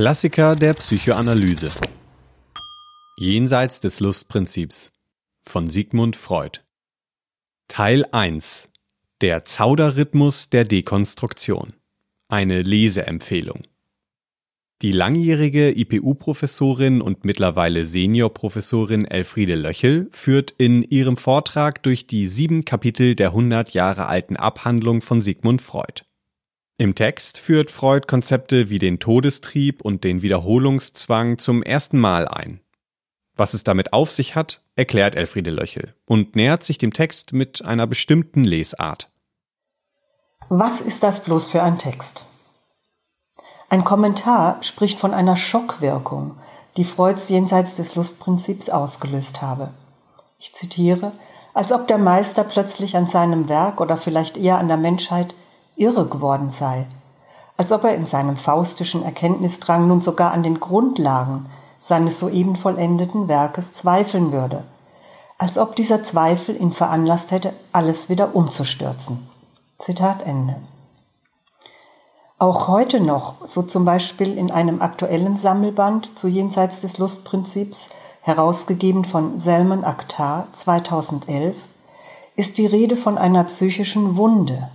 Klassiker der Psychoanalyse. Jenseits des Lustprinzips von Sigmund Freud. Teil 1. Der Zauderrhythmus der Dekonstruktion. Eine Leseempfehlung. Die langjährige IPU-Professorin und mittlerweile Seniorprofessorin Elfriede Löchel führt in ihrem Vortrag durch die sieben Kapitel der 100 Jahre alten Abhandlung von Sigmund Freud. Im Text führt Freud Konzepte wie den Todestrieb und den Wiederholungszwang zum ersten Mal ein. Was es damit auf sich hat, erklärt Elfriede Löchel und nähert sich dem Text mit einer bestimmten Lesart. Was ist das bloß für ein Text? Ein Kommentar spricht von einer Schockwirkung, die Freuds jenseits des Lustprinzips ausgelöst habe. Ich zitiere, als ob der Meister plötzlich an seinem Werk oder vielleicht eher an der Menschheit irre geworden sei, als ob er in seinem faustischen Erkenntnisdrang nun sogar an den Grundlagen seines soeben vollendeten Werkes zweifeln würde, als ob dieser Zweifel ihn veranlasst hätte, alles wieder umzustürzen. Zitat Ende. Auch heute noch, so zum Beispiel in einem aktuellen Sammelband zu Jenseits des Lustprinzips, herausgegeben von Selman Akhtar 2011, ist die Rede von einer psychischen Wunde,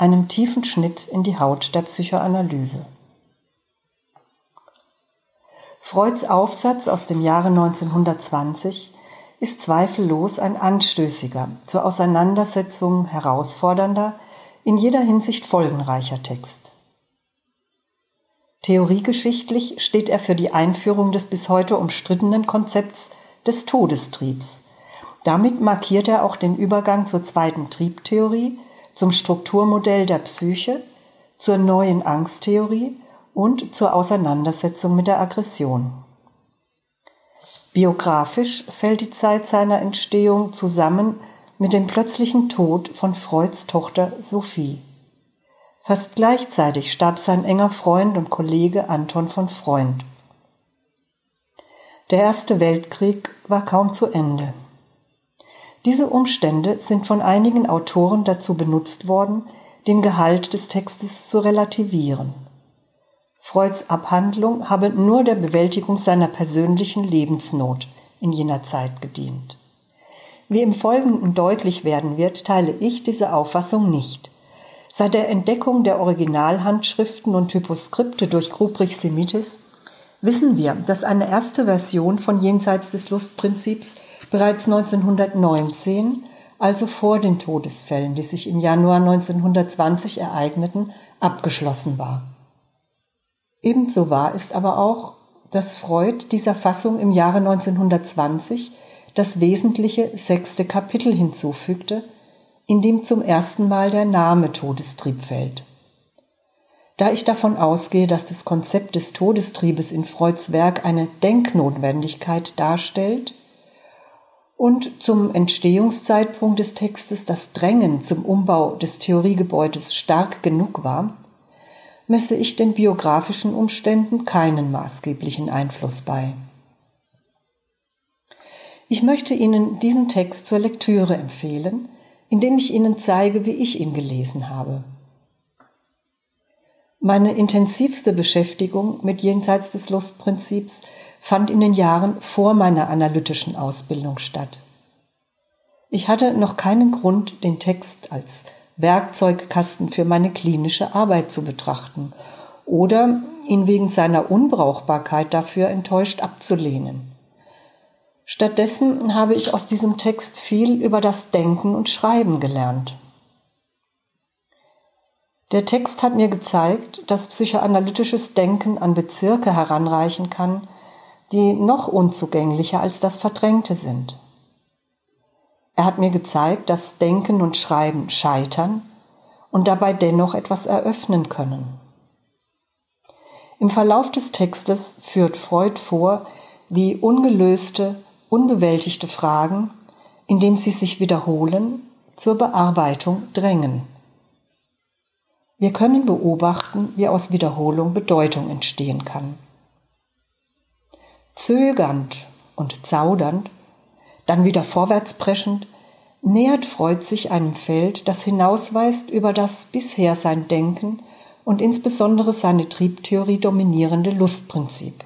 einem tiefen Schnitt in die Haut der Psychoanalyse. Freuds Aufsatz aus dem Jahre 1920 ist zweifellos ein anstößiger, zur Auseinandersetzung herausfordernder, in jeder Hinsicht folgenreicher Text. Theoriegeschichtlich steht er für die Einführung des bis heute umstrittenen Konzepts des Todestriebs. Damit markiert er auch den Übergang zur zweiten Triebtheorie, zum Strukturmodell der Psyche, zur neuen Angsttheorie und zur Auseinandersetzung mit der Aggression. Biografisch fällt die Zeit seiner Entstehung zusammen mit dem plötzlichen Tod von Freuds Tochter Sophie. Fast gleichzeitig starb sein enger Freund und Kollege Anton von Freund. Der Erste Weltkrieg war kaum zu Ende. Diese Umstände sind von einigen Autoren dazu benutzt worden, den Gehalt des Textes zu relativieren. Freuds Abhandlung habe nur der Bewältigung seiner persönlichen Lebensnot in jener Zeit gedient. Wie im Folgenden deutlich werden wird, teile ich diese Auffassung nicht. Seit der Entdeckung der Originalhandschriften und Typoskripte durch Grubrich Semitis wissen wir, dass eine erste Version von Jenseits des Lustprinzips bereits 1919, also vor den Todesfällen, die sich im Januar 1920 ereigneten, abgeschlossen war. Ebenso wahr ist aber auch, dass Freud dieser Fassung im Jahre 1920 das wesentliche sechste Kapitel hinzufügte, in dem zum ersten Mal der Name Todestrieb fällt. Da ich davon ausgehe, dass das Konzept des Todestriebes in Freuds Werk eine Denknotwendigkeit darstellt, und zum Entstehungszeitpunkt des Textes das Drängen zum Umbau des Theoriegebäudes stark genug war, messe ich den biografischen Umständen keinen maßgeblichen Einfluss bei. Ich möchte Ihnen diesen Text zur Lektüre empfehlen, indem ich Ihnen zeige, wie ich ihn gelesen habe. Meine intensivste Beschäftigung mit Jenseits des Lustprinzips fand in den Jahren vor meiner analytischen Ausbildung statt. Ich hatte noch keinen Grund, den Text als Werkzeugkasten für meine klinische Arbeit zu betrachten oder ihn wegen seiner Unbrauchbarkeit dafür enttäuscht abzulehnen. Stattdessen habe ich aus diesem Text viel über das Denken und Schreiben gelernt. Der Text hat mir gezeigt, dass psychoanalytisches Denken an Bezirke heranreichen kann, die noch unzugänglicher als das Verdrängte sind. Er hat mir gezeigt, dass Denken und Schreiben scheitern und dabei dennoch etwas eröffnen können. Im Verlauf des Textes führt Freud vor, wie ungelöste, unbewältigte Fragen, indem sie sich wiederholen, zur Bearbeitung drängen. Wir können beobachten, wie aus Wiederholung Bedeutung entstehen kann. Zögernd und zaudernd, dann wieder vorwärtspreschend, nähert Freud sich einem Feld, das hinausweist über das bisher sein Denken und insbesondere seine Triebtheorie dominierende Lustprinzip.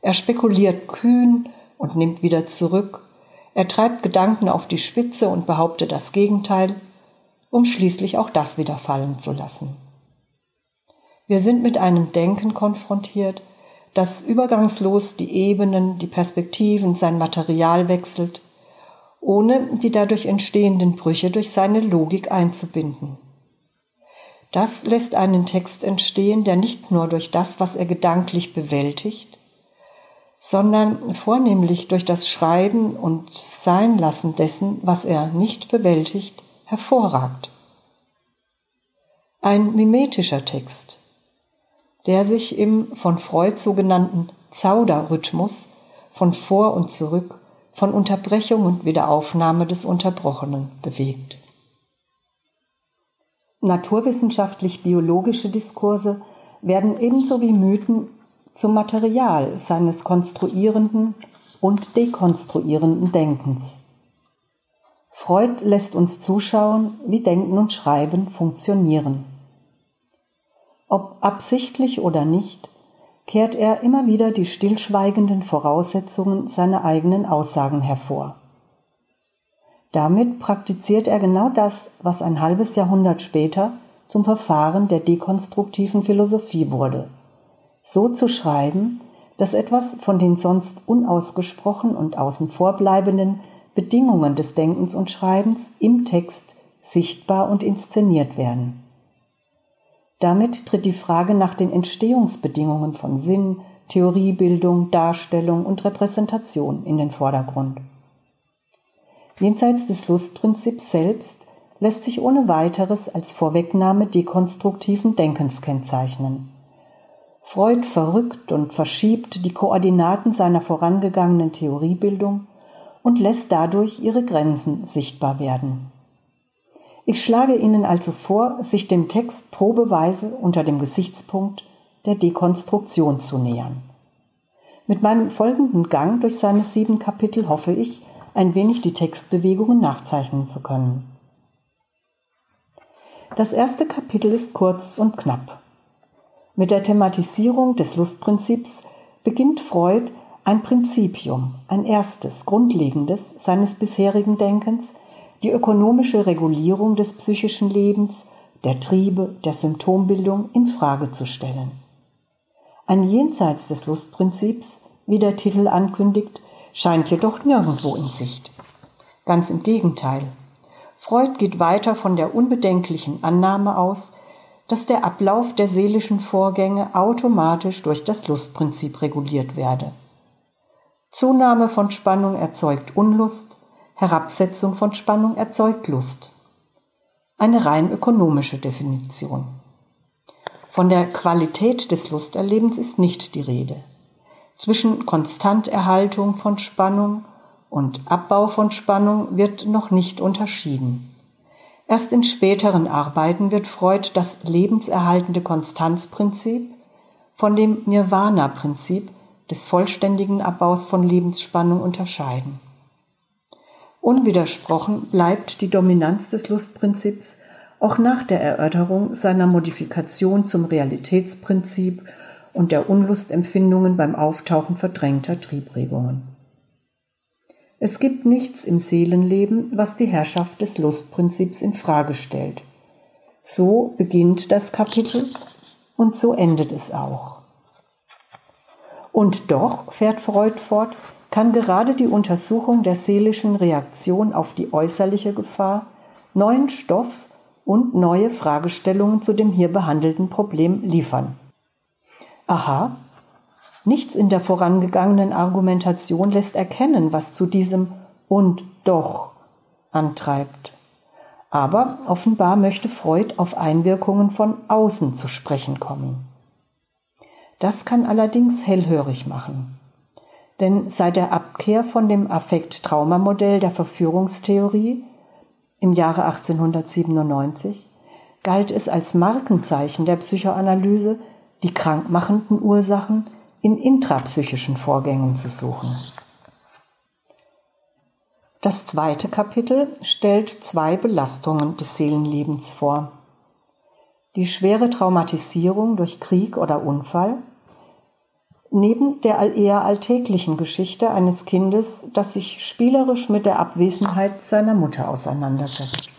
Er spekuliert kühn und nimmt wieder zurück, er treibt Gedanken auf die Spitze und behauptet das Gegenteil, um schließlich auch das wieder fallen zu lassen. Wir sind mit einem Denken konfrontiert, das übergangslos die Ebenen, die Perspektiven, sein Material wechselt, ohne die dadurch entstehenden Brüche durch seine Logik einzubinden. Das lässt einen Text entstehen, der nicht nur durch das, was er gedanklich bewältigt, sondern vornehmlich durch das Schreiben und Seinlassen dessen, was er nicht bewältigt, hervorragt. Ein mimetischer Text, der sich im von Freud sogenannten Zauderrhythmus von vor und zurück, von Unterbrechung und Wiederaufnahme des Unterbrochenen bewegt. Naturwissenschaftlich-biologische Diskurse werden ebenso wie Mythen zum Material seines konstruierenden und dekonstruierenden Denkens. Freud lässt uns zuschauen, wie Denken und Schreiben funktionieren. Ob absichtlich oder nicht, kehrt er immer wieder die stillschweigenden Voraussetzungen seiner eigenen Aussagen hervor. Damit praktiziert er genau das, was ein halbes Jahrhundert später zum Verfahren der dekonstruktiven Philosophie wurde. So zu schreiben, dass etwas von den sonst unausgesprochen und außen vorbleibenden Bedingungen des Denkens und Schreibens im Text sichtbar und inszeniert werden. Damit tritt die Frage nach den Entstehungsbedingungen von Sinn, Theoriebildung, Darstellung und Repräsentation in den Vordergrund. Jenseits des Lustprinzips selbst lässt sich ohne weiteres als Vorwegnahme dekonstruktiven Denkens kennzeichnen. Freud verrückt und verschiebt die Koordinaten seiner vorangegangenen Theoriebildung und lässt dadurch ihre Grenzen sichtbar werden. Ich schlage Ihnen also vor, sich dem Text probeweise unter dem Gesichtspunkt der Dekonstruktion zu nähern. Mit meinem folgenden Gang durch seine sieben Kapitel hoffe ich, ein wenig die Textbewegungen nachzeichnen zu können. Das erste Kapitel ist kurz und knapp. Mit der Thematisierung des Lustprinzips beginnt Freud ein Prinzipium, ein erstes, grundlegendes seines bisherigen Denkens, die ökonomische Regulierung des psychischen Lebens, der Triebe, der Symptombildung in Frage zu stellen. Ein Jenseits des Lustprinzips, wie der Titel ankündigt, scheint jedoch nirgendwo in Sicht. Ganz im Gegenteil. Freud geht weiter von der unbedenklichen Annahme aus, dass der Ablauf der seelischen Vorgänge automatisch durch das Lustprinzip reguliert werde. Zunahme von Spannung erzeugt Unlust, Herabsetzung von Spannung erzeugt Lust. Eine rein ökonomische Definition. Von der Qualität des Lusterlebens ist nicht die Rede. Zwischen Konstanterhaltung von Spannung und Abbau von Spannung wird noch nicht unterschieden. Erst in späteren Arbeiten wird Freud das lebenserhaltende Konstanzprinzip von dem Nirvana-Prinzip des vollständigen Abbaus von Lebensspannung unterscheiden. Unwidersprochen bleibt die Dominanz des Lustprinzips auch nach der Erörterung seiner Modifikation zum Realitätsprinzip und der Unlustempfindungen beim Auftauchen verdrängter Triebregungen. Es gibt nichts im Seelenleben, was die Herrschaft des Lustprinzips in Frage stellt. So beginnt das Kapitel und so endet es auch. Und doch, fährt Freud fort, kann gerade die Untersuchung der seelischen Reaktion auf die äußerliche Gefahr neuen Stoff und neue Fragestellungen zu dem hier behandelten Problem liefern. Aha, nichts in der vorangegangenen Argumentation lässt erkennen, was zu diesem und doch antreibt. Aber offenbar möchte Freud auf Einwirkungen von außen zu sprechen kommen. Das kann allerdings hellhörig machen. Denn seit der Abkehr von dem Affekt-Trauma-Modell der Verführungstheorie im Jahre 1897 galt es als Markenzeichen der Psychoanalyse, die krankmachenden Ursachen in intrapsychischen Vorgängen zu suchen. Das zweite Kapitel stellt zwei Belastungen des Seelenlebens vor. die schwere Traumatisierung durch Krieg oder Unfall, neben der eher alltäglichen Geschichte eines Kindes, das sich spielerisch mit der Abwesenheit seiner Mutter auseinandersetzt.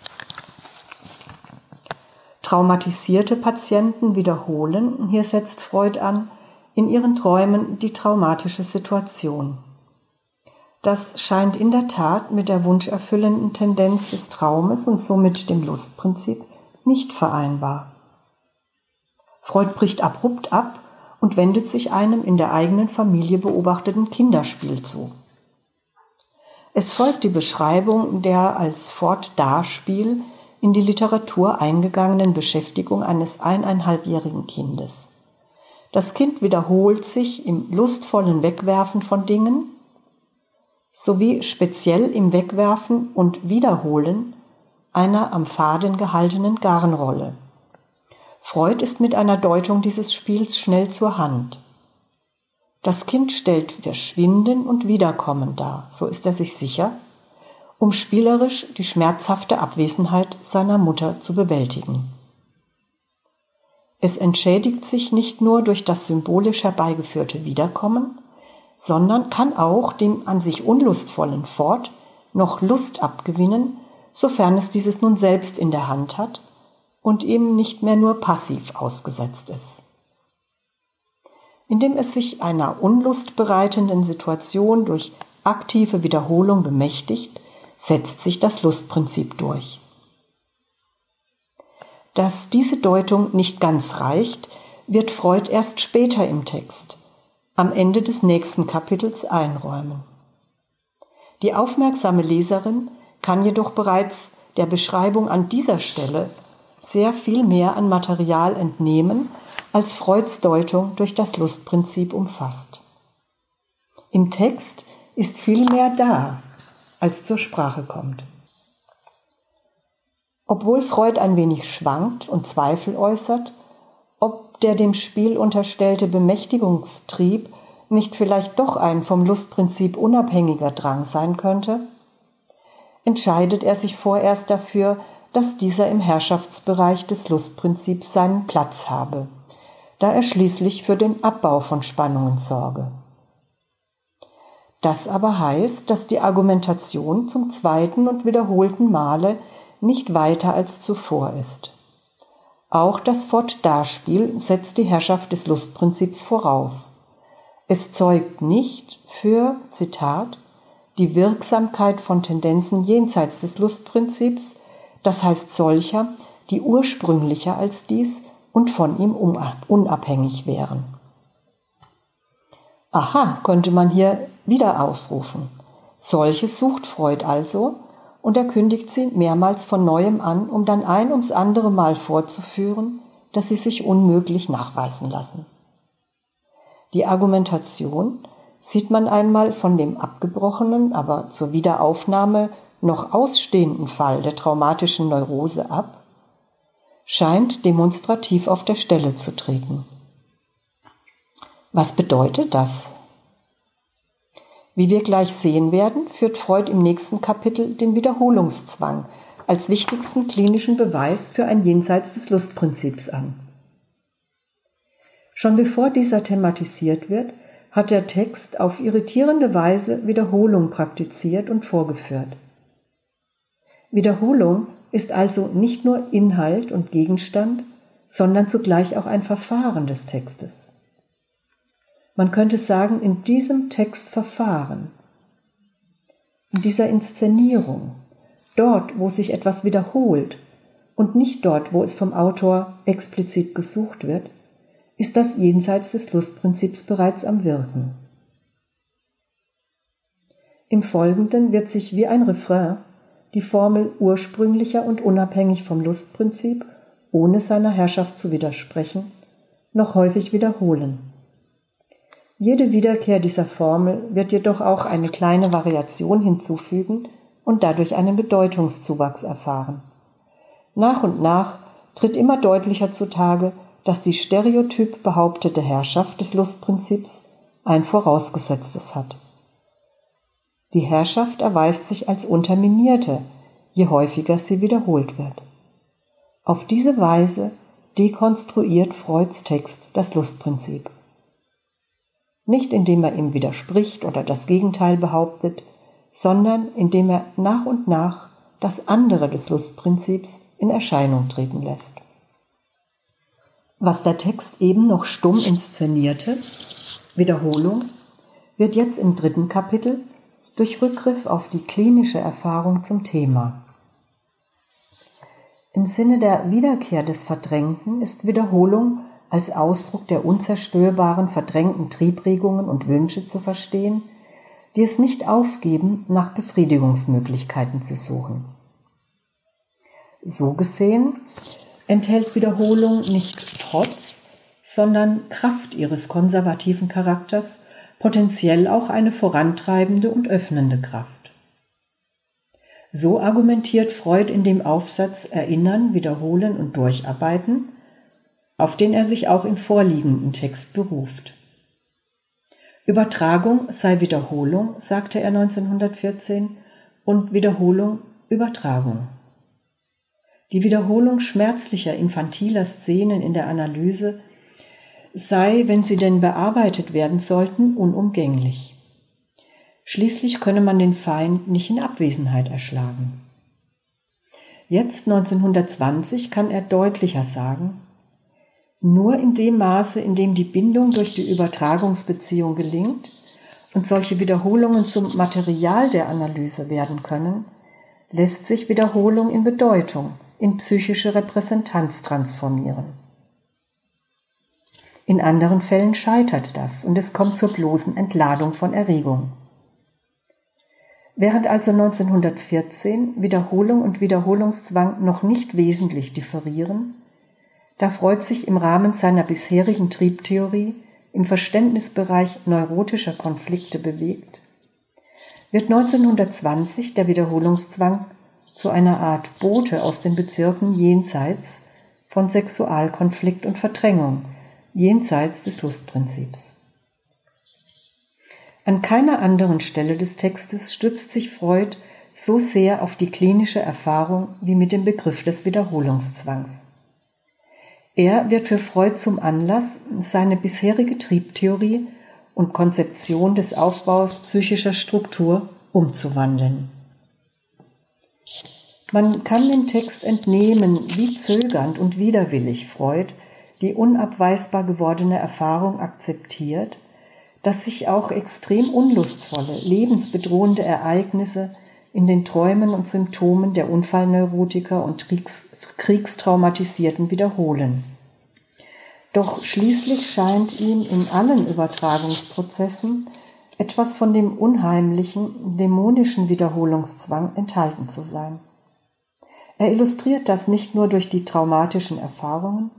Traumatisierte Patienten wiederholen, hier setzt Freud an, in ihren Träumen die traumatische Situation. Das scheint in der Tat mit der wunscherfüllenden Tendenz des Traumes und somit dem Lustprinzip nicht vereinbar. Freud bricht abrupt ab und wendet sich einem in der eigenen Familie beobachteten Kinderspiel zu. Es folgt die Beschreibung der als Fortdarspiel in die Literatur eingegangenen Beschäftigung eines eineinhalbjährigen Kindes. Das Kind wiederholt sich im lustvollen Wegwerfen von Dingen, sowie speziell im Wegwerfen und Wiederholen einer am Faden gehaltenen Garnrolle. Freud ist mit einer Deutung dieses Spiels schnell zur Hand. Das Kind stellt Verschwinden und Wiederkommen dar, so ist er sich sicher, um spielerisch die schmerzhafte Abwesenheit seiner Mutter zu bewältigen. Es entschädigt sich nicht nur durch das symbolisch herbeigeführte Wiederkommen, sondern kann auch dem an sich unlustvollen Fort noch Lust abgewinnen, sofern es dieses nun selbst in der Hand hat und ihm nicht mehr nur passiv ausgesetzt ist. Indem es sich einer unlustbereitenden Situation durch aktive Wiederholung bemächtigt, setzt sich das Lustprinzip durch. Dass diese Deutung nicht ganz reicht, wird Freud erst später im Text, am Ende des nächsten Kapitels einräumen. Die aufmerksame Leserin kann jedoch bereits der Beschreibung an dieser Stelle sehr viel mehr an Material entnehmen, als Freuds Deutung durch das Lustprinzip umfasst. Im Text ist viel mehr da, als zur Sprache kommt. Obwohl Freud ein wenig schwankt und Zweifel äußert, der dem Spiel unterstellte Bemächtigungstrieb nicht vielleicht doch ein vom Lustprinzip unabhängiger Drang sein könnte? Entscheidet er sich vorerst dafür, dass dieser im Herrschaftsbereich des Lustprinzips seinen Platz habe, da er schließlich für den Abbau von Spannungen sorge. Das aber heißt, dass die Argumentation zum zweiten und wiederholten Male nicht weiter als zuvor ist. Auch das Fort-Da-Spiel setzt die Herrschaft des Lustprinzips voraus. Es zeugt nicht für, Zitat, die Wirksamkeit von Tendenzen jenseits des Lustprinzips, das heißt solcher, die ursprünglicher als dies und von ihm unabhängig wären. Aha, könnte man hier wieder ausrufen. Solches sucht Freud also, und er kündigt sie mehrmals von neuem an, um dann ein ums andere Mal vorzuführen, dass sie sich unmöglich nachweisen lassen. Die Argumentation sieht man einmal von dem abgebrochenen, aber zur Wiederaufnahme noch ausstehenden Fall der traumatischen Neurose ab, scheint demonstrativ auf der Stelle zu treten. Was bedeutet das? Wie wir gleich sehen werden, führt Freud im nächsten Kapitel den Wiederholungszwang als wichtigsten klinischen Beweis für ein Jenseits des Lustprinzips an. Schon bevor dieser thematisiert wird, hat der Text auf irritierende Weise Wiederholung praktiziert und vorgeführt. Wiederholung ist also nicht nur Inhalt und Gegenstand, sondern zugleich auch ein Verfahren des Textes. Man könnte sagen, in diesem Textverfahren, in dieser Inszenierung, dort, wo sich etwas wiederholt und nicht dort, wo es vom Autor explizit gesucht wird, ist das jenseits des Lustprinzips bereits am Wirken. Im Folgenden wird sich wie ein Refrain die Formel ursprünglicher und unabhängig vom Lustprinzip, ohne seiner Herrschaft zu widersprechen, noch häufig wiederholen. Jede Wiederkehr dieser Formel wird jedoch auch eine kleine Variation hinzufügen und dadurch einen Bedeutungszuwachs erfahren. Nach und nach tritt immer deutlicher zutage, dass die stereotyp behauptete Herrschaft des Lustprinzips ein vorausgesetztes hat. Die Herrschaft erweist sich als unterminierte, je häufiger sie wiederholt wird. Auf diese Weise dekonstruiert Freuds Text das Lustprinzip. Nicht indem er ihm widerspricht oder das Gegenteil behauptet, sondern indem er nach und nach das andere des Lustprinzips in Erscheinung treten lässt. Was der Text eben noch stumm inszenierte, Wiederholung, wird jetzt im dritten Kapitel durch Rückgriff auf die klinische Erfahrung zum Thema. Im Sinne der Wiederkehr des Verdrängten ist Wiederholung als Ausdruck der unzerstörbaren verdrängten Triebregungen und Wünsche zu verstehen, die es nicht aufgeben, nach Befriedigungsmöglichkeiten zu suchen. So gesehen enthält Wiederholung nicht trotz, sondern Kraft ihres konservativen Charakters, potenziell auch eine vorantreibende und öffnende Kraft. So argumentiert Freud in dem Aufsatz Erinnern, Wiederholen und Durcharbeiten, auf den er sich auch im vorliegenden Text beruft. Übertragung sei Wiederholung, sagte er 1914, und Wiederholung Übertragung. Die Wiederholung schmerzlicher, infantiler Szenen in der Analyse sei, wenn sie denn bearbeitet werden sollten, unumgänglich. Schließlich könne man den Feind nicht in Abwesenheit erschlagen. Jetzt 1920 kann er deutlicher sagen, nur in dem Maße, in dem die Bindung durch die Übertragungsbeziehung gelingt und solche Wiederholungen zum Material der Analyse werden können, lässt sich Wiederholung in Bedeutung, in psychische Repräsentanz transformieren. In anderen Fällen scheitert das und es kommt zur bloßen Entladung von Erregung. Während also 1914 Wiederholung und Wiederholungszwang noch nicht wesentlich differieren, da Freud sich im Rahmen seiner bisherigen Triebtheorie im Verständnisbereich neurotischer Konflikte bewegt, wird 1920 der Wiederholungszwang zu einer Art Bote aus den Bezirken jenseits von Sexualkonflikt und Verdrängung, jenseits des Lustprinzips. An keiner anderen Stelle des Textes stützt sich Freud so sehr auf die klinische Erfahrung wie mit dem Begriff des Wiederholungszwangs. Er wird für Freud zum Anlass, seine bisherige Triebtheorie und Konzeption des Aufbaus psychischer Struktur umzuwandeln. Man kann dem Text entnehmen, wie zögernd und widerwillig Freud die unabweisbar gewordene Erfahrung akzeptiert, dass sich auch extrem unlustvolle, lebensbedrohende Ereignisse in den Träumen und Symptomen der Unfallneurotiker und Kriegs Kriegstraumatisierten wiederholen. Doch schließlich scheint ihm in allen Übertragungsprozessen etwas von dem unheimlichen, dämonischen Wiederholungszwang enthalten zu sein. Er illustriert das nicht nur durch die traumatischen Erfahrungen,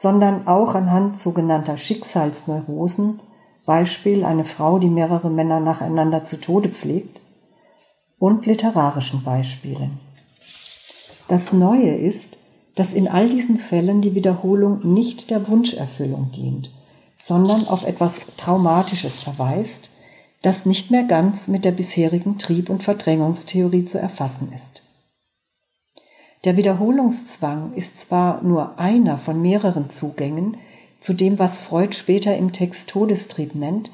sondern auch anhand sogenannter Schicksalsneurosen, Beispiel eine Frau, die mehrere Männer nacheinander zu Tode pflegt, und literarischen Beispielen. Das Neue ist, dass in all diesen Fällen die Wiederholung nicht der Wunscherfüllung dient, sondern auf etwas Traumatisches verweist, das nicht mehr ganz mit der bisherigen Trieb- und Verdrängungstheorie zu erfassen ist. Der Wiederholungszwang ist zwar nur einer von mehreren Zugängen zu dem, was Freud später im Text Todestrieb nennt,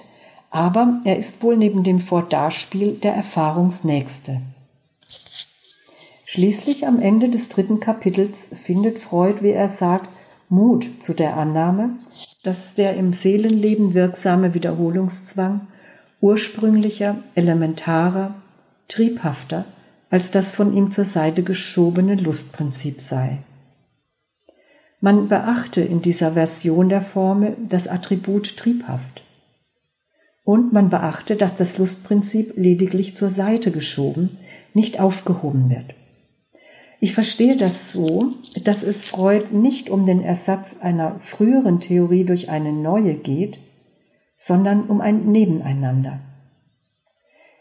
aber er ist wohl neben dem Vordarspiel der Erfahrungsnächste. Schließlich am Ende des dritten Kapitels findet Freud, wie er sagt, Mut zu der Annahme, dass der im Seelenleben wirksame Wiederholungszwang ursprünglicher, elementarer, triebhafter als das von ihm zur Seite geschobene Lustprinzip sei. Man beachte in dieser Version der Formel das Attribut triebhaft. Und man beachte, dass das Lustprinzip lediglich zur Seite geschoben, nicht aufgehoben wird. Ich verstehe das so, dass es Freud nicht um den Ersatz einer früheren Theorie durch eine neue geht, sondern um ein Nebeneinander.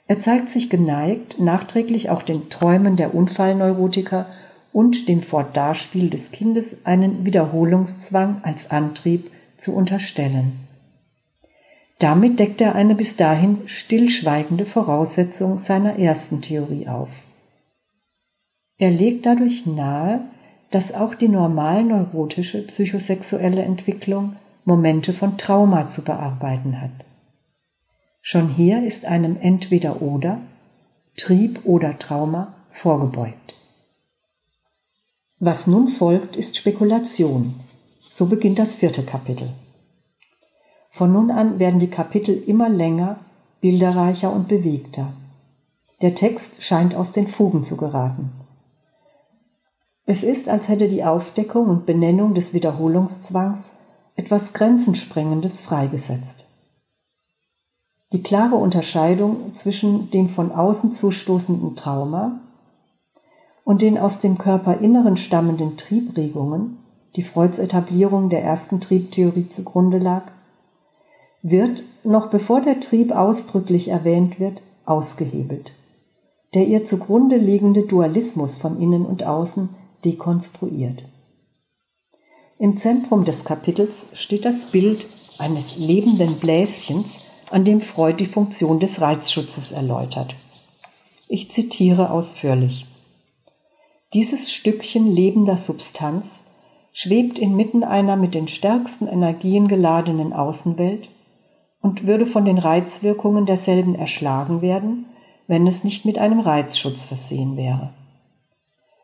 Er zeigt sich geneigt, nachträglich auch den Träumen der Unfallneurotiker und dem Fortdarspiel des Kindes einen Wiederholungszwang als Antrieb zu unterstellen. Damit deckt er eine bis dahin stillschweigende Voraussetzung seiner ersten Theorie auf. Er legt dadurch nahe, dass auch die normal neurotische psychosexuelle Entwicklung Momente von Trauma zu bearbeiten hat. Schon hier ist einem entweder oder, Trieb oder Trauma vorgebeugt. Was nun folgt, ist Spekulation. So beginnt das vierte Kapitel. Von nun an werden die Kapitel immer länger, bilderreicher und bewegter. Der Text scheint aus den Fugen zu geraten. Es ist, als hätte die Aufdeckung und Benennung des Wiederholungszwangs etwas Grenzensprengendes freigesetzt. Die klare Unterscheidung zwischen dem von außen zustoßenden Trauma und den aus dem Körperinneren stammenden Triebregungen, die Freuds Etablierung der ersten Triebtheorie zugrunde lag, wird, noch bevor der Trieb ausdrücklich erwähnt wird, ausgehebelt. Der ihr zugrunde liegende Dualismus von innen und außen dekonstruiert. Im Zentrum des Kapitels steht das Bild eines lebenden Bläschens, an dem Freud die Funktion des Reizschutzes erläutert. Ich zitiere ausführlich. Dieses Stückchen lebender Substanz schwebt inmitten einer mit den stärksten Energien geladenen Außenwelt und würde von den Reizwirkungen derselben erschlagen werden, wenn es nicht mit einem Reizschutz versehen wäre.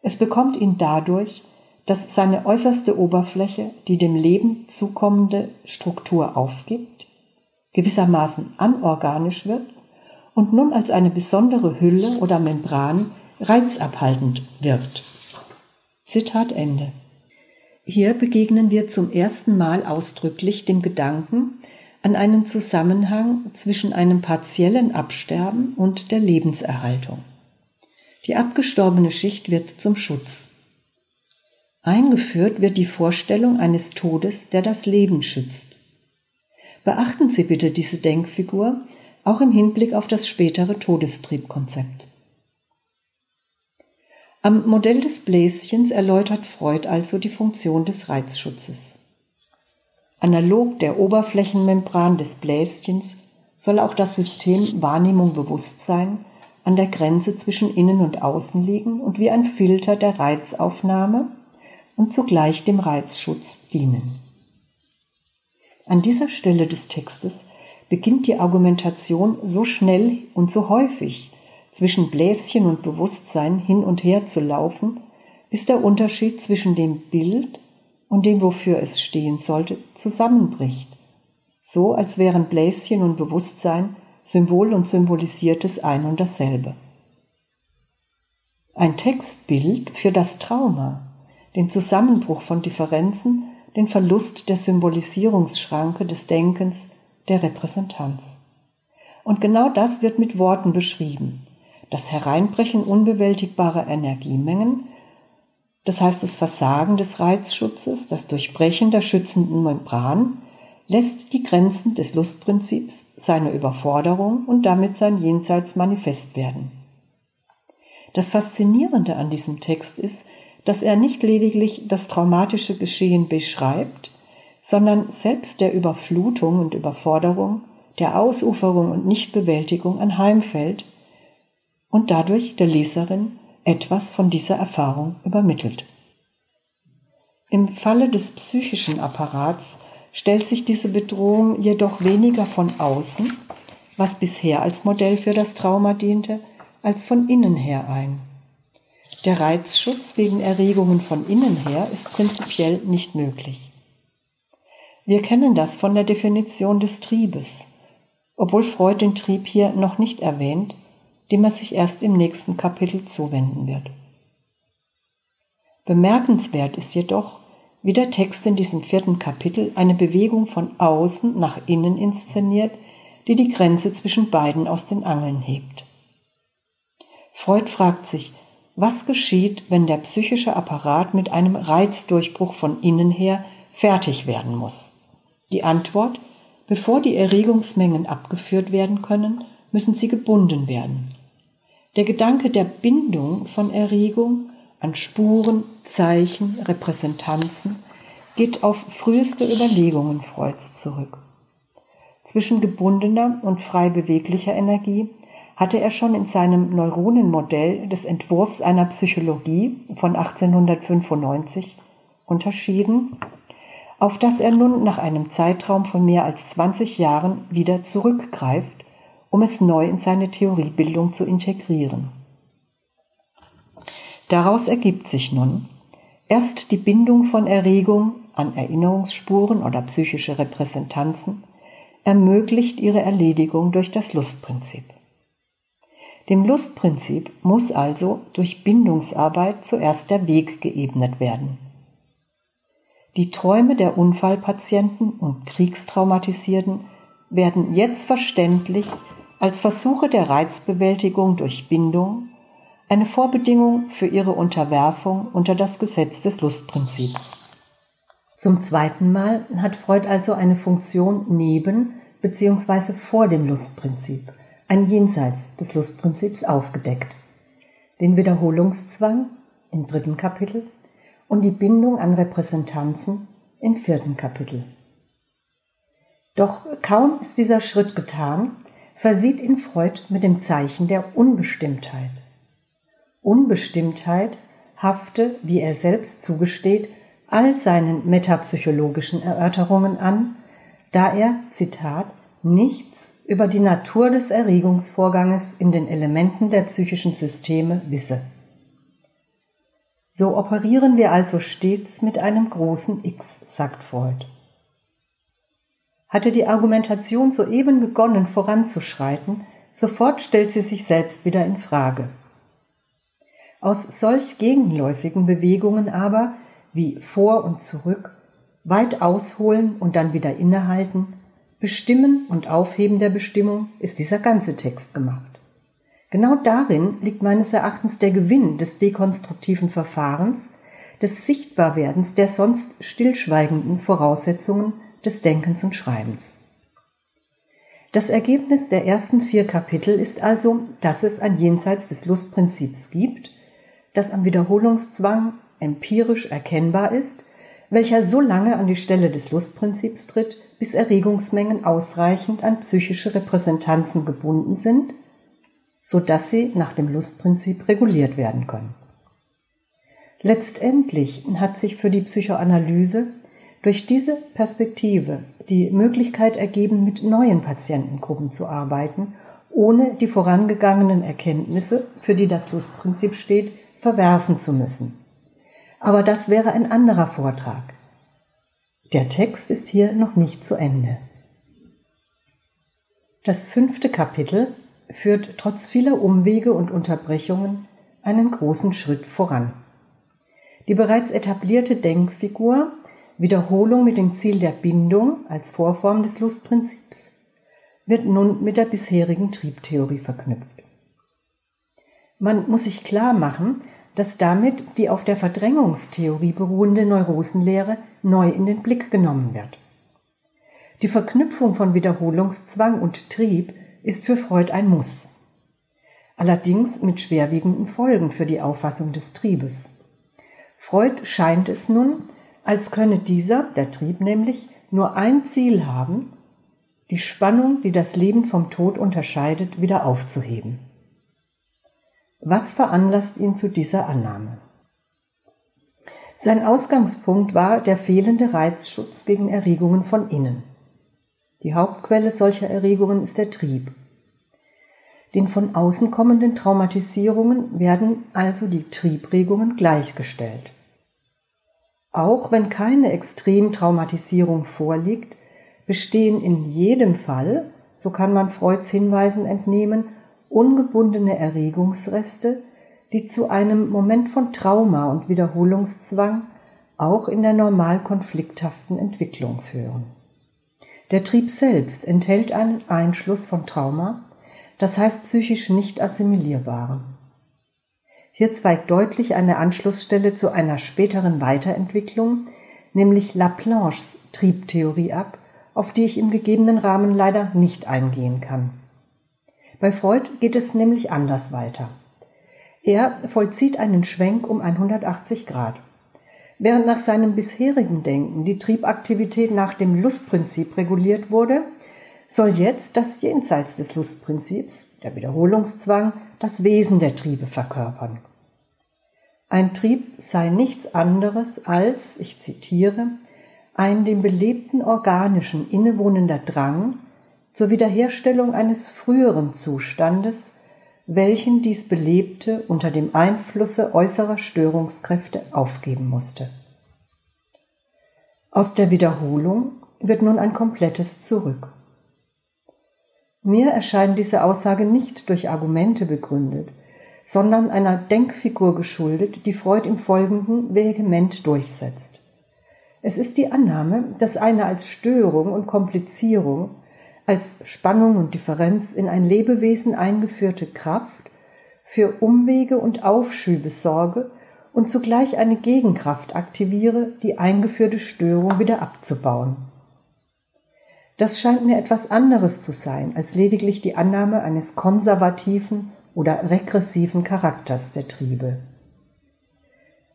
Es bekommt ihn dadurch, dass seine äußerste Oberfläche die dem Leben zukommende Struktur aufgibt, gewissermaßen anorganisch wird und nun als eine besondere Hülle oder Membran reizabhaltend wirkt. Zitat Ende. Hier begegnen wir zum ersten Mal ausdrücklich dem Gedanken an einen Zusammenhang zwischen einem partiellen Absterben und der Lebenserhaltung. Die abgestorbene Schicht wird zum Schutz. Eingeführt wird die Vorstellung eines Todes, der das Leben schützt. Beachten Sie bitte diese Denkfigur auch im Hinblick auf das spätere Todestriebkonzept. Am Modell des Bläschens erläutert Freud also die Funktion des Reizschutzes. Analog der Oberflächenmembran des Bläschens soll auch das System Wahrnehmung Bewusstsein an der Grenze zwischen Innen und Außen liegen und wie ein Filter der Reizaufnahme und zugleich dem Reizschutz dienen. An dieser Stelle des Textes beginnt die Argumentation so schnell und so häufig, zwischen Bläschen und Bewusstsein hin und her zu laufen, bis der Unterschied zwischen dem Bild und dem, wofür es stehen sollte, zusammenbricht. So als wären Bläschen und Bewusstsein Symbol und symbolisiertes ein und dasselbe. Ein Textbild für das Trauma, den Zusammenbruch von Differenzen, den Verlust der Symbolisierungsschranke des Denkens, der Repräsentanz. Und genau das wird mit Worten beschrieben, das Hereinbrechen unbewältigbarer Energiemengen, das heißt das Versagen des Reizschutzes, das Durchbrechen der schützenden Membran, lässt die Grenzen des Lustprinzips, seine Überforderung und damit sein Jenseits manifest werden. Das Faszinierende an diesem Text ist, dass er nicht lediglich das traumatische Geschehen beschreibt, sondern selbst der Überflutung und Überforderung, der Ausuferung und Nichtbewältigung anheimfällt und dadurch der Leserin etwas von dieser Erfahrung übermittelt. Im Falle des psychischen Apparats stellt sich diese Bedrohung jedoch weniger von außen, was bisher als Modell für das Trauma diente, als von innen her ein. Der Reizschutz gegen Erregungen von innen her ist prinzipiell nicht möglich. Wir kennen das von der Definition des Triebes, obwohl Freud den Trieb hier noch nicht erwähnt, dem er sich erst im nächsten Kapitel zuwenden wird. Bemerkenswert ist jedoch, wie der Text in diesem vierten Kapitel eine Bewegung von außen nach innen inszeniert, die die Grenze zwischen beiden aus den Angeln hebt. Freud fragt sich, was geschieht, wenn der psychische Apparat mit einem Reizdurchbruch von innen her fertig werden muss? Die Antwort, bevor die Erregungsmengen abgeführt werden können, müssen sie gebunden werden. Der Gedanke der Bindung von Erregung an Spuren, Zeichen, Repräsentanzen geht auf früheste Überlegungen Freuds zurück. Zwischen gebundener und frei beweglicher Energie hatte er schon in seinem Neuronenmodell des Entwurfs einer Psychologie von 1895 unterschieden, auf das er nun nach einem Zeitraum von mehr als 20 Jahren wieder zurückgreift, um es neu in seine Theoriebildung zu integrieren. Daraus ergibt sich nun erst die Bindung von Erregung an Erinnerungsspuren oder psychische Repräsentanzen ermöglicht ihre Erledigung durch das Lustprinzip. Dem Lustprinzip muss also durch Bindungsarbeit zuerst der Weg geebnet werden. Die Träume der Unfallpatienten und Kriegstraumatisierten werden jetzt verständlich als Versuche der Reizbewältigung durch Bindung, eine Vorbedingung für ihre Unterwerfung unter das Gesetz des Lustprinzips. Zum zweiten Mal hat Freud also eine Funktion neben bzw. vor dem Lustprinzip ein Jenseits des Lustprinzips aufgedeckt. Den Wiederholungszwang im dritten Kapitel und die Bindung an Repräsentanzen im vierten Kapitel. Doch kaum ist dieser Schritt getan, versieht ihn Freud mit dem Zeichen der Unbestimmtheit. Unbestimmtheit hafte, wie er selbst zugesteht, all seinen metapsychologischen Erörterungen an, da er, Zitat, nichts über die Natur des Erregungsvorganges in den Elementen der psychischen Systeme wisse. So operieren wir also stets mit einem großen X, sagt Freud. Hatte die Argumentation soeben begonnen voranzuschreiten, sofort stellt sie sich selbst wieder in Frage. Aus solch gegenläufigen Bewegungen aber, wie vor und zurück, weit ausholen und dann wieder innehalten, Bestimmen und Aufheben der Bestimmung ist dieser ganze Text gemacht. Genau darin liegt meines Erachtens der Gewinn des dekonstruktiven Verfahrens, des Sichtbarwerdens der sonst stillschweigenden Voraussetzungen des Denkens und Schreibens. Das Ergebnis der ersten vier Kapitel ist also, dass es ein Jenseits des Lustprinzips gibt, das am Wiederholungszwang empirisch erkennbar ist, welcher so lange an die Stelle des Lustprinzips tritt, bis Erregungsmengen ausreichend an psychische Repräsentanzen gebunden sind, so dass sie nach dem Lustprinzip reguliert werden können. Letztendlich hat sich für die Psychoanalyse durch diese Perspektive die Möglichkeit ergeben, mit neuen Patientengruppen zu arbeiten, ohne die vorangegangenen Erkenntnisse, für die das Lustprinzip steht, verwerfen zu müssen. Aber das wäre ein anderer Vortrag. Der Text ist hier noch nicht zu Ende. Das fünfte Kapitel führt trotz vieler Umwege und Unterbrechungen einen großen Schritt voran. Die bereits etablierte Denkfigur Wiederholung mit dem Ziel der Bindung als Vorform des Lustprinzips wird nun mit der bisherigen Triebtheorie verknüpft. Man muss sich klar machen, dass damit die auf der Verdrängungstheorie beruhende Neurosenlehre neu in den Blick genommen wird. Die Verknüpfung von Wiederholungszwang und Trieb ist für Freud ein Muss. Allerdings mit schwerwiegenden Folgen für die Auffassung des Triebes. Freud scheint es nun, als könne dieser, der Trieb nämlich, nur ein Ziel haben, die Spannung, die das Leben vom Tod unterscheidet, wieder aufzuheben. Was veranlasst ihn zu dieser Annahme? Sein Ausgangspunkt war der fehlende Reizschutz gegen Erregungen von innen. Die Hauptquelle solcher Erregungen ist der Trieb. Den von außen kommenden Traumatisierungen werden also die Triebregungen gleichgestellt. Auch wenn keine Extremtraumatisierung vorliegt, bestehen in jedem Fall, so kann man Freuds Hinweisen entnehmen, ungebundene Erregungsreste, die zu einem Moment von Trauma und Wiederholungszwang auch in der normal konflikthaften Entwicklung führen. Der Trieb selbst enthält einen Einschluss von Trauma, das heißt psychisch nicht assimilierbaren. Hier zweigt deutlich eine Anschlussstelle zu einer späteren Weiterentwicklung, nämlich Laplanches Triebtheorie ab, auf die ich im gegebenen Rahmen leider nicht eingehen kann. Bei Freud geht es nämlich anders weiter. Er vollzieht einen Schwenk um 180 Grad. Während nach seinem bisherigen Denken die Triebaktivität nach dem Lustprinzip reguliert wurde, soll jetzt das jenseits des Lustprinzips, der Wiederholungszwang, das Wesen der Triebe verkörpern. Ein Trieb sei nichts anderes als, ich zitiere, ein dem belebten organischen innewohnender Drang zur Wiederherstellung eines früheren Zustandes, welchen dies Belebte unter dem Einflusse äußerer Störungskräfte aufgeben musste. Aus der Wiederholung wird nun ein komplettes Zurück. Mir erscheint diese Aussage nicht durch Argumente begründet, sondern einer Denkfigur geschuldet, die Freud im Folgenden vehement durchsetzt. Es ist die Annahme, dass eine als Störung und Komplizierung, als Spannung und Differenz in ein Lebewesen eingeführte Kraft für Umwege und Aufschübe sorge und zugleich eine Gegenkraft aktiviere, die eingeführte Störung wieder abzubauen. Das scheint mir etwas anderes zu sein als lediglich die Annahme eines konservativen oder regressiven Charakters der Triebe.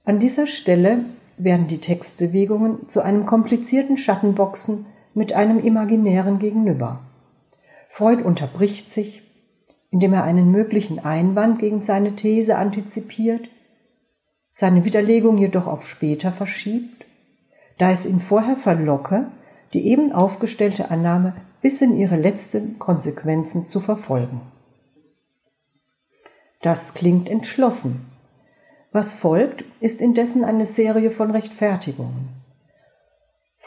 An dieser Stelle werden die Textbewegungen zu einem komplizierten Schattenboxen mit einem imaginären Gegenüber. Freud unterbricht sich, indem er einen möglichen Einwand gegen seine These antizipiert, seine Widerlegung jedoch auf später verschiebt, da es ihn vorher verlocke, die eben aufgestellte Annahme bis in ihre letzten Konsequenzen zu verfolgen. Das klingt entschlossen. Was folgt, ist indessen eine Serie von Rechtfertigungen.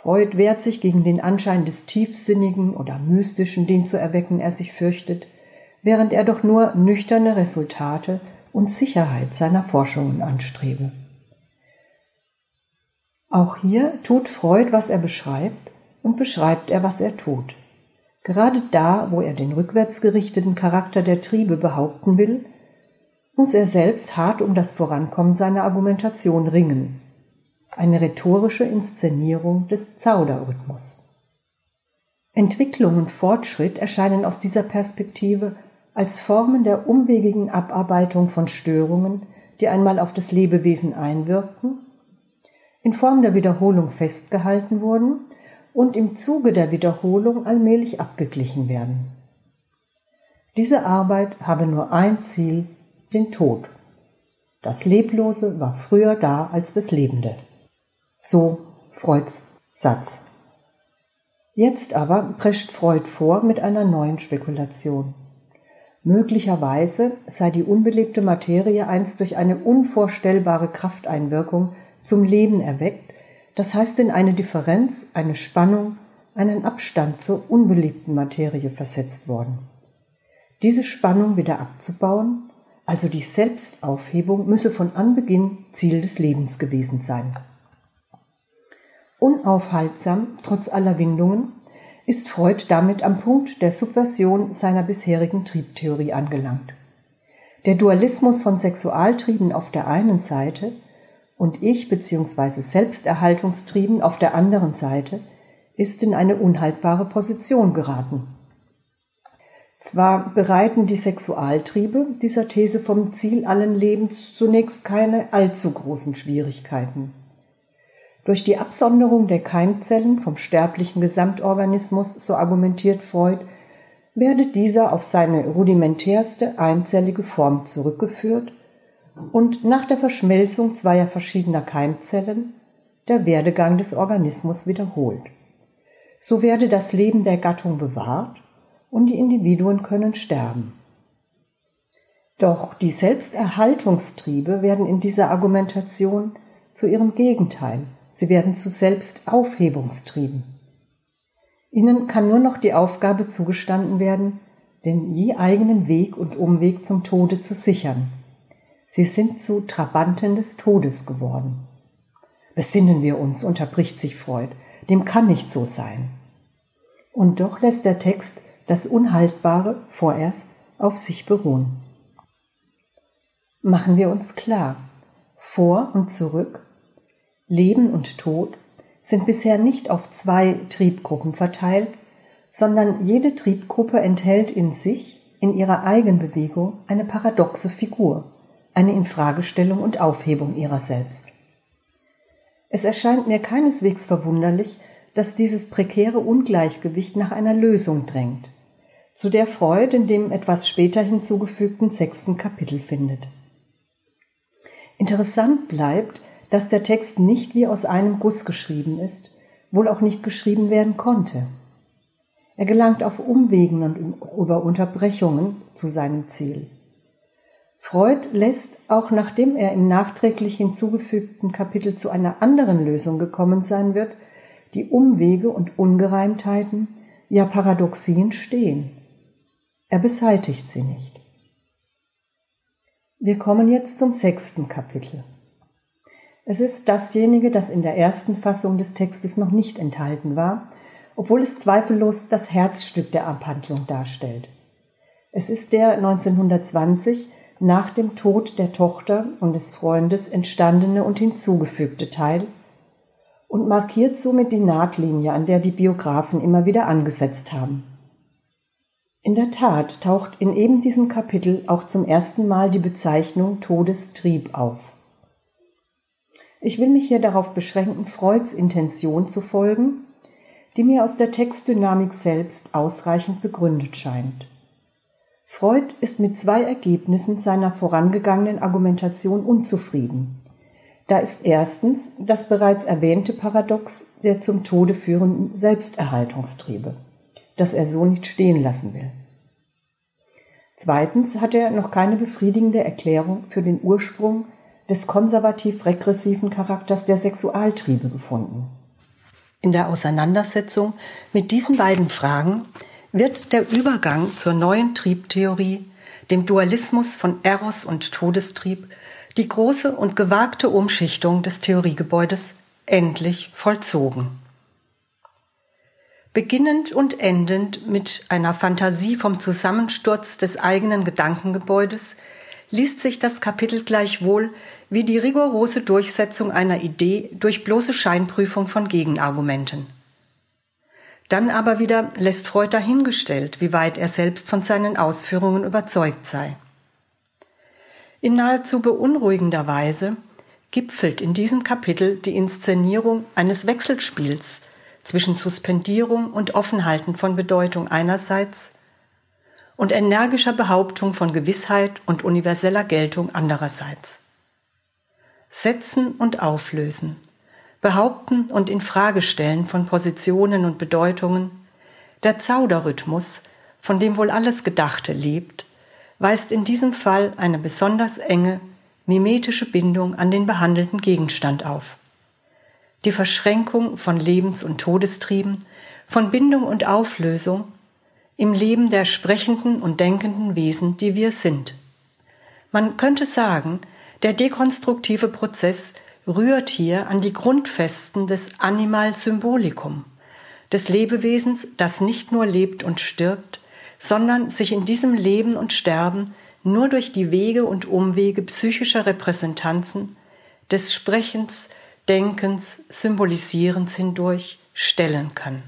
Freud wehrt sich gegen den Anschein des Tiefsinnigen oder Mystischen, den zu erwecken er sich fürchtet, während er doch nur nüchterne Resultate und Sicherheit seiner Forschungen anstrebe. Auch hier tut Freud, was er beschreibt, und beschreibt er, was er tut. Gerade da, wo er den rückwärts gerichteten Charakter der Triebe behaupten will, muss er selbst hart um das Vorankommen seiner Argumentation ringen. Eine rhetorische Inszenierung des Zauderrhythmus. Entwicklung und Fortschritt erscheinen aus dieser Perspektive als Formen der umwegigen Abarbeitung von Störungen, die einmal auf das Lebewesen einwirkten, in Form der Wiederholung festgehalten wurden und im Zuge der Wiederholung allmählich abgeglichen werden. Diese Arbeit habe nur ein Ziel, den Tod. Das Leblose war früher da als das Lebende. So Freuds Satz. Jetzt aber prescht Freud vor mit einer neuen Spekulation. Möglicherweise sei die unbelebte Materie einst durch eine unvorstellbare Krafteinwirkung zum Leben erweckt, das heißt in eine Differenz, eine Spannung, einen Abstand zur unbelebten Materie versetzt worden. Diese Spannung wieder abzubauen, also die Selbstaufhebung müsse von Anbeginn Ziel des Lebens gewesen sein. Unaufhaltsam, trotz aller Windungen, ist Freud damit am Punkt der Subversion seiner bisherigen Triebtheorie angelangt. Der Dualismus von Sexualtrieben auf der einen Seite und Ich- bzw. Selbsterhaltungstrieben auf der anderen Seite ist in eine unhaltbare Position geraten. Zwar bereiten die Sexualtriebe dieser These vom Ziel allen Lebens zunächst keine allzu großen Schwierigkeiten. Durch die Absonderung der Keimzellen vom sterblichen Gesamtorganismus, so argumentiert Freud, werde dieser auf seine rudimentärste einzellige Form zurückgeführt und nach der Verschmelzung zweier verschiedener Keimzellen der Werdegang des Organismus wiederholt. So werde das Leben der Gattung bewahrt und die Individuen können sterben. Doch die Selbsterhaltungstriebe werden in dieser Argumentation zu ihrem Gegenteil. Sie werden zu Selbstaufhebungstrieben. Ihnen kann nur noch die Aufgabe zugestanden werden, den je eigenen Weg und Umweg zum Tode zu sichern. Sie sind zu Trabanten des Todes geworden. Besinnen wir uns, unterbricht sich Freud, dem kann nicht so sein. Und doch lässt der Text das Unhaltbare vorerst auf sich beruhen. Machen wir uns klar, vor und zurück, Leben und Tod sind bisher nicht auf zwei Triebgruppen verteilt, sondern jede Triebgruppe enthält in sich, in ihrer Eigenbewegung, eine paradoxe Figur, eine Infragestellung und Aufhebung ihrer selbst. Es erscheint mir keineswegs verwunderlich, dass dieses prekäre Ungleichgewicht nach einer Lösung drängt, zu der Freud in dem etwas später hinzugefügten sechsten Kapitel findet. Interessant bleibt, dass der Text nicht wie aus einem Guss geschrieben ist, wohl auch nicht geschrieben werden konnte. Er gelangt auf Umwegen und über Unterbrechungen zu seinem Ziel. Freud lässt, auch nachdem er im nachträglich hinzugefügten Kapitel zu einer anderen Lösung gekommen sein wird, die Umwege und Ungereimtheiten, ja Paradoxien stehen. Er beseitigt sie nicht. Wir kommen jetzt zum sechsten Kapitel. Es ist dasjenige, das in der ersten Fassung des Textes noch nicht enthalten war, obwohl es zweifellos das Herzstück der Abhandlung darstellt. Es ist der 1920 nach dem Tod der Tochter und des Freundes entstandene und hinzugefügte Teil und markiert somit die Nahtlinie, an der die Biografen immer wieder angesetzt haben. In der Tat taucht in eben diesem Kapitel auch zum ersten Mal die Bezeichnung Todestrieb auf. Ich will mich hier darauf beschränken, Freuds Intention zu folgen, die mir aus der Textdynamik selbst ausreichend begründet scheint. Freud ist mit zwei Ergebnissen seiner vorangegangenen Argumentation unzufrieden. Da ist erstens das bereits erwähnte Paradox der zum Tode führenden Selbsterhaltungstriebe das er so nicht stehen lassen will. Zweitens hat er noch keine befriedigende Erklärung für den Ursprung des konservativ-regressiven Charakters der Sexualtriebe gefunden. In der Auseinandersetzung mit diesen beiden Fragen wird der Übergang zur neuen Triebtheorie, dem Dualismus von Eros und Todestrieb, die große und gewagte Umschichtung des Theoriegebäudes endlich vollzogen. Beginnend und endend mit einer Fantasie vom Zusammensturz des eigenen Gedankengebäudes liest sich das Kapitel gleichwohl wie die rigorose Durchsetzung einer Idee durch bloße Scheinprüfung von Gegenargumenten. Dann aber wieder lässt Freud dahingestellt, wie weit er selbst von seinen Ausführungen überzeugt sei. In nahezu beunruhigender Weise gipfelt in diesem Kapitel die Inszenierung eines Wechselspiels zwischen Suspendierung und Offenhalten von Bedeutung einerseits und energischer Behauptung von Gewissheit und universeller Geltung andererseits. Setzen und auflösen, behaupten und in Frage stellen von Positionen und Bedeutungen, der Zauderrhythmus, von dem wohl alles Gedachte lebt, weist in diesem Fall eine besonders enge mimetische Bindung an den behandelten Gegenstand auf die Verschränkung von Lebens- und Todestrieben, von Bindung und Auflösung im Leben der sprechenden und denkenden Wesen, die wir sind. Man könnte sagen, der dekonstruktive Prozess rührt hier an die Grundfesten des Animal Symbolicum, des Lebewesens, das nicht nur lebt und stirbt, sondern sich in diesem Leben und Sterben nur durch die Wege und Umwege psychischer Repräsentanzen, des Sprechens, Denkens, Symbolisierens hindurch stellen kann.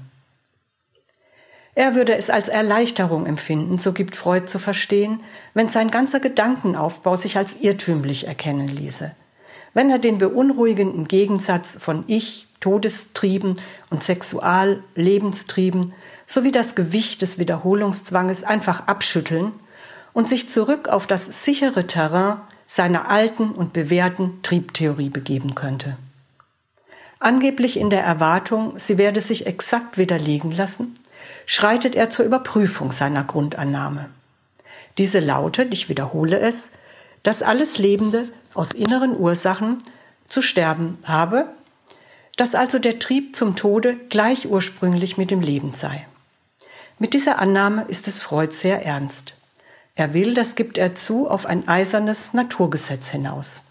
Er würde es als Erleichterung empfinden, so gibt Freud zu verstehen, wenn sein ganzer Gedankenaufbau sich als irrtümlich erkennen ließe. Wenn er den beunruhigenden Gegensatz von Ich, Todestrieben und Sexual, Lebenstrieben sowie das Gewicht des Wiederholungszwanges einfach abschütteln und sich zurück auf das sichere Terrain seiner alten und bewährten Triebtheorie begeben könnte angeblich in der Erwartung, sie werde sich exakt widerlegen lassen, schreitet er zur Überprüfung seiner Grundannahme. Diese lautet, ich wiederhole es, dass alles Lebende aus inneren Ursachen zu sterben habe, dass also der Trieb zum Tode gleich ursprünglich mit dem Leben sei. Mit dieser Annahme ist es Freud sehr ernst. Er will, das gibt er zu, auf ein eisernes Naturgesetz hinaus.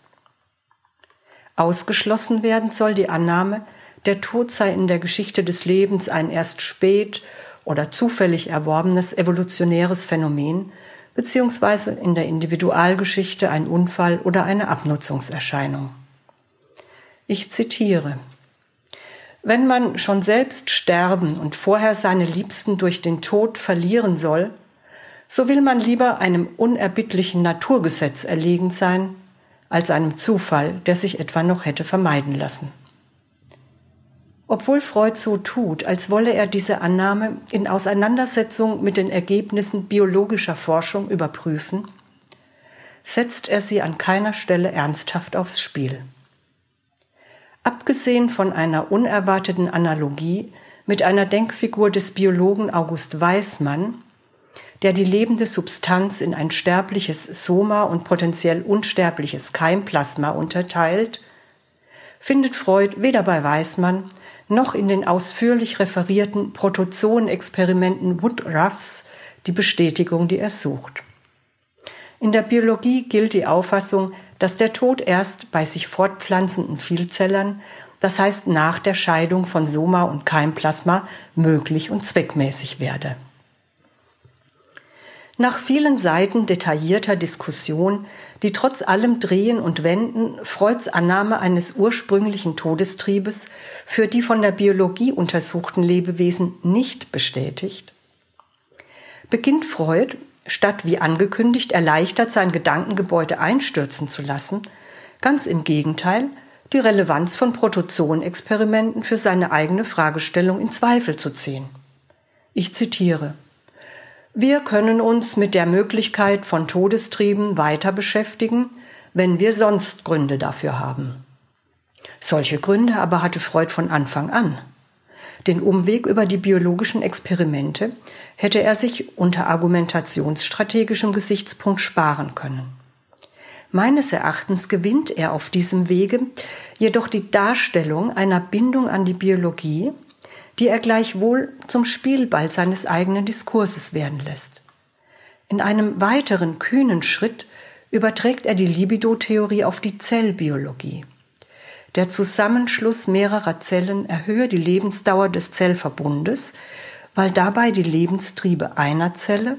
Ausgeschlossen werden soll die Annahme, der Tod sei in der Geschichte des Lebens ein erst spät oder zufällig erworbenes evolutionäres Phänomen, beziehungsweise in der Individualgeschichte ein Unfall oder eine Abnutzungserscheinung. Ich zitiere Wenn man schon selbst sterben und vorher seine Liebsten durch den Tod verlieren soll, so will man lieber einem unerbittlichen Naturgesetz erlegen sein, als einem Zufall, der sich etwa noch hätte vermeiden lassen. Obwohl Freud so tut, als wolle er diese Annahme in Auseinandersetzung mit den Ergebnissen biologischer Forschung überprüfen, setzt er sie an keiner Stelle ernsthaft aufs Spiel. Abgesehen von einer unerwarteten Analogie mit einer Denkfigur des Biologen August Weismann, der die lebende Substanz in ein sterbliches Soma und potenziell unsterbliches Keimplasma unterteilt, findet Freud weder bei Weismann noch in den ausführlich referierten Protozoenexperimenten Woodruffs die Bestätigung, die er sucht. In der Biologie gilt die Auffassung, dass der Tod erst bei sich fortpflanzenden Vielzellern, das heißt nach der Scheidung von Soma und Keimplasma, möglich und zweckmäßig werde. Nach vielen Seiten detaillierter Diskussion, die trotz allem Drehen und Wenden Freuds Annahme eines ursprünglichen Todestriebes für die von der Biologie untersuchten Lebewesen nicht bestätigt, beginnt Freud, statt wie angekündigt erleichtert sein Gedankengebäude einstürzen zu lassen, ganz im Gegenteil, die Relevanz von Protozoenexperimenten für seine eigene Fragestellung in Zweifel zu ziehen. Ich zitiere wir können uns mit der Möglichkeit von Todestrieben weiter beschäftigen, wenn wir sonst Gründe dafür haben. Solche Gründe aber hatte Freud von Anfang an. Den Umweg über die biologischen Experimente hätte er sich unter argumentationsstrategischem Gesichtspunkt sparen können. Meines Erachtens gewinnt er auf diesem Wege jedoch die Darstellung einer Bindung an die Biologie, die er gleichwohl zum Spielball seines eigenen Diskurses werden lässt. In einem weiteren kühnen Schritt überträgt er die Libido-Theorie auf die Zellbiologie. Der Zusammenschluss mehrerer Zellen erhöhe die Lebensdauer des Zellverbundes, weil dabei die Lebenstriebe einer Zelle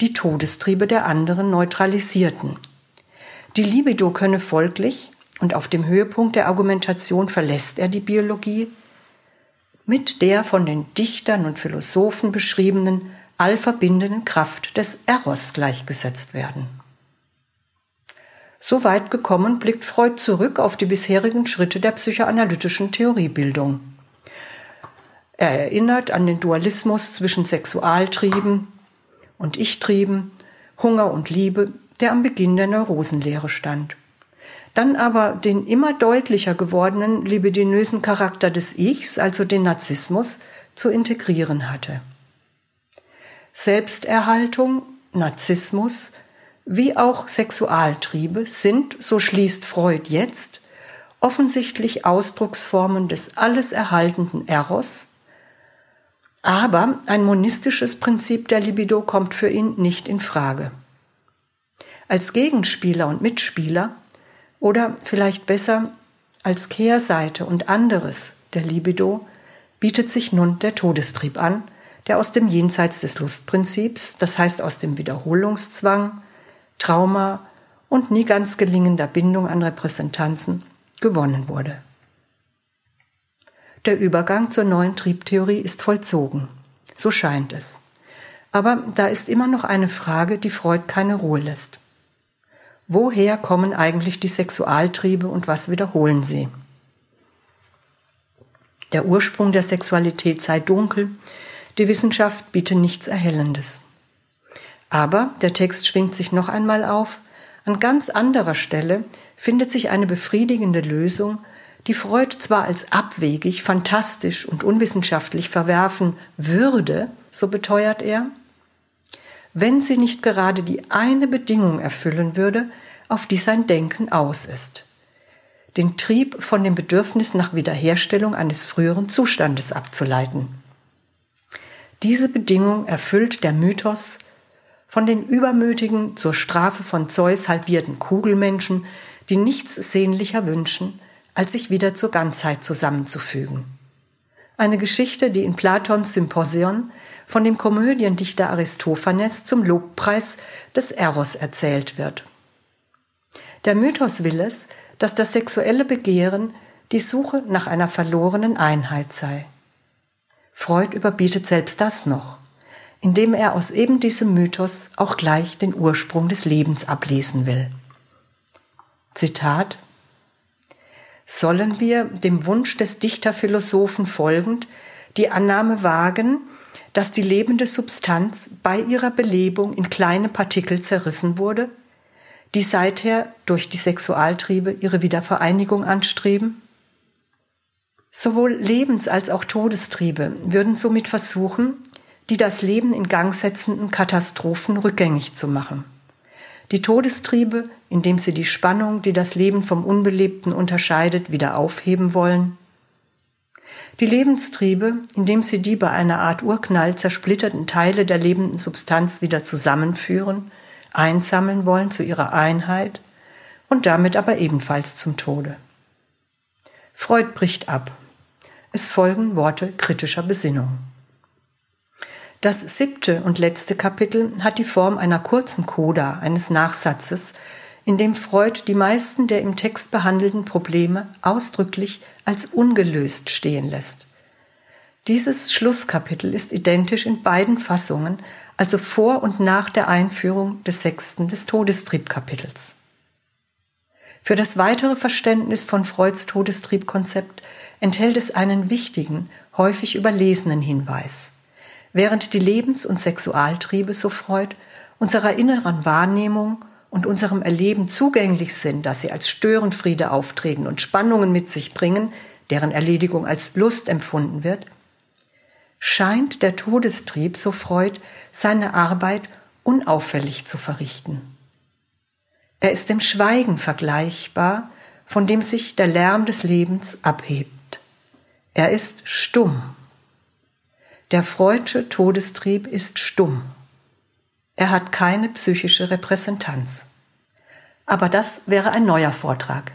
die Todestriebe der anderen neutralisierten. Die Libido könne folglich, und auf dem Höhepunkt der Argumentation verlässt er die Biologie, mit der von den Dichtern und Philosophen beschriebenen allverbindenden Kraft des Eros gleichgesetzt werden. So weit gekommen blickt Freud zurück auf die bisherigen Schritte der psychoanalytischen Theoriebildung. Er erinnert an den Dualismus zwischen Sexualtrieben und Ichtrieben, Hunger und Liebe, der am Beginn der Neurosenlehre stand dann aber den immer deutlicher gewordenen libidinösen Charakter des Ichs, also den Narzissmus, zu integrieren hatte. Selbsterhaltung, Narzissmus wie auch Sexualtriebe sind, so schließt Freud jetzt, offensichtlich Ausdrucksformen des alles erhaltenden Eros, aber ein monistisches Prinzip der Libido kommt für ihn nicht in Frage. Als Gegenspieler und Mitspieler oder vielleicht besser als Kehrseite und anderes der Libido bietet sich nun der Todestrieb an, der aus dem Jenseits des Lustprinzips, das heißt aus dem Wiederholungszwang, Trauma und nie ganz gelingender Bindung an Repräsentanzen gewonnen wurde. Der Übergang zur neuen Triebtheorie ist vollzogen. So scheint es. Aber da ist immer noch eine Frage, die Freud keine Ruhe lässt. Woher kommen eigentlich die Sexualtriebe und was wiederholen sie? Der Ursprung der Sexualität sei dunkel, die Wissenschaft biete nichts Erhellendes. Aber der Text schwingt sich noch einmal auf, an ganz anderer Stelle findet sich eine befriedigende Lösung, die Freud zwar als abwegig, fantastisch und unwissenschaftlich verwerfen würde, so beteuert er, wenn sie nicht gerade die eine Bedingung erfüllen würde, auf die sein Denken aus ist. Den Trieb von dem Bedürfnis nach Wiederherstellung eines früheren Zustandes abzuleiten. Diese Bedingung erfüllt der Mythos von den übermütigen, zur Strafe von Zeus halbierten Kugelmenschen, die nichts sehnlicher wünschen, als sich wieder zur Ganzheit zusammenzufügen. Eine Geschichte, die in Platons Symposion von dem Komödiendichter Aristophanes zum Lobpreis des Eros erzählt wird. Der Mythos will es, dass das sexuelle Begehren die Suche nach einer verlorenen Einheit sei. Freud überbietet selbst das noch, indem er aus eben diesem Mythos auch gleich den Ursprung des Lebens ablesen will. Zitat sollen wir dem Wunsch des Dichterphilosophen folgend die Annahme wagen, dass die lebende Substanz bei ihrer Belebung in kleine Partikel zerrissen wurde, die seither durch die Sexualtriebe ihre Wiedervereinigung anstreben? Sowohl Lebens- als auch Todestriebe würden somit versuchen, die das Leben in Gang setzenden Katastrophen rückgängig zu machen. Die Todestriebe, indem sie die Spannung, die das Leben vom Unbelebten unterscheidet, wieder aufheben wollen. Die Lebenstriebe, indem sie die bei einer Art Urknall zersplitterten Teile der lebenden Substanz wieder zusammenführen, einsammeln wollen zu ihrer Einheit und damit aber ebenfalls zum Tode. Freud bricht ab. Es folgen Worte kritischer Besinnung. Das siebte und letzte Kapitel hat die Form einer kurzen Coda, eines Nachsatzes, in dem Freud die meisten der im Text behandelten Probleme ausdrücklich als ungelöst stehen lässt. Dieses Schlusskapitel ist identisch in beiden Fassungen, also vor und nach der Einführung des sechsten des Todestriebkapitels. Für das weitere Verständnis von Freuds Todestriebkonzept enthält es einen wichtigen, häufig überlesenen Hinweis. Während die Lebens- und Sexualtriebe, so Freud, unserer inneren Wahrnehmung und unserem Erleben zugänglich sind, dass sie als Störenfriede auftreten und Spannungen mit sich bringen, deren Erledigung als Lust empfunden wird, scheint der Todestrieb, so Freud, seine Arbeit unauffällig zu verrichten. Er ist dem Schweigen vergleichbar, von dem sich der Lärm des Lebens abhebt. Er ist stumm. Der freudsche Todestrieb ist stumm. Er hat keine psychische Repräsentanz. Aber das wäre ein neuer Vortrag.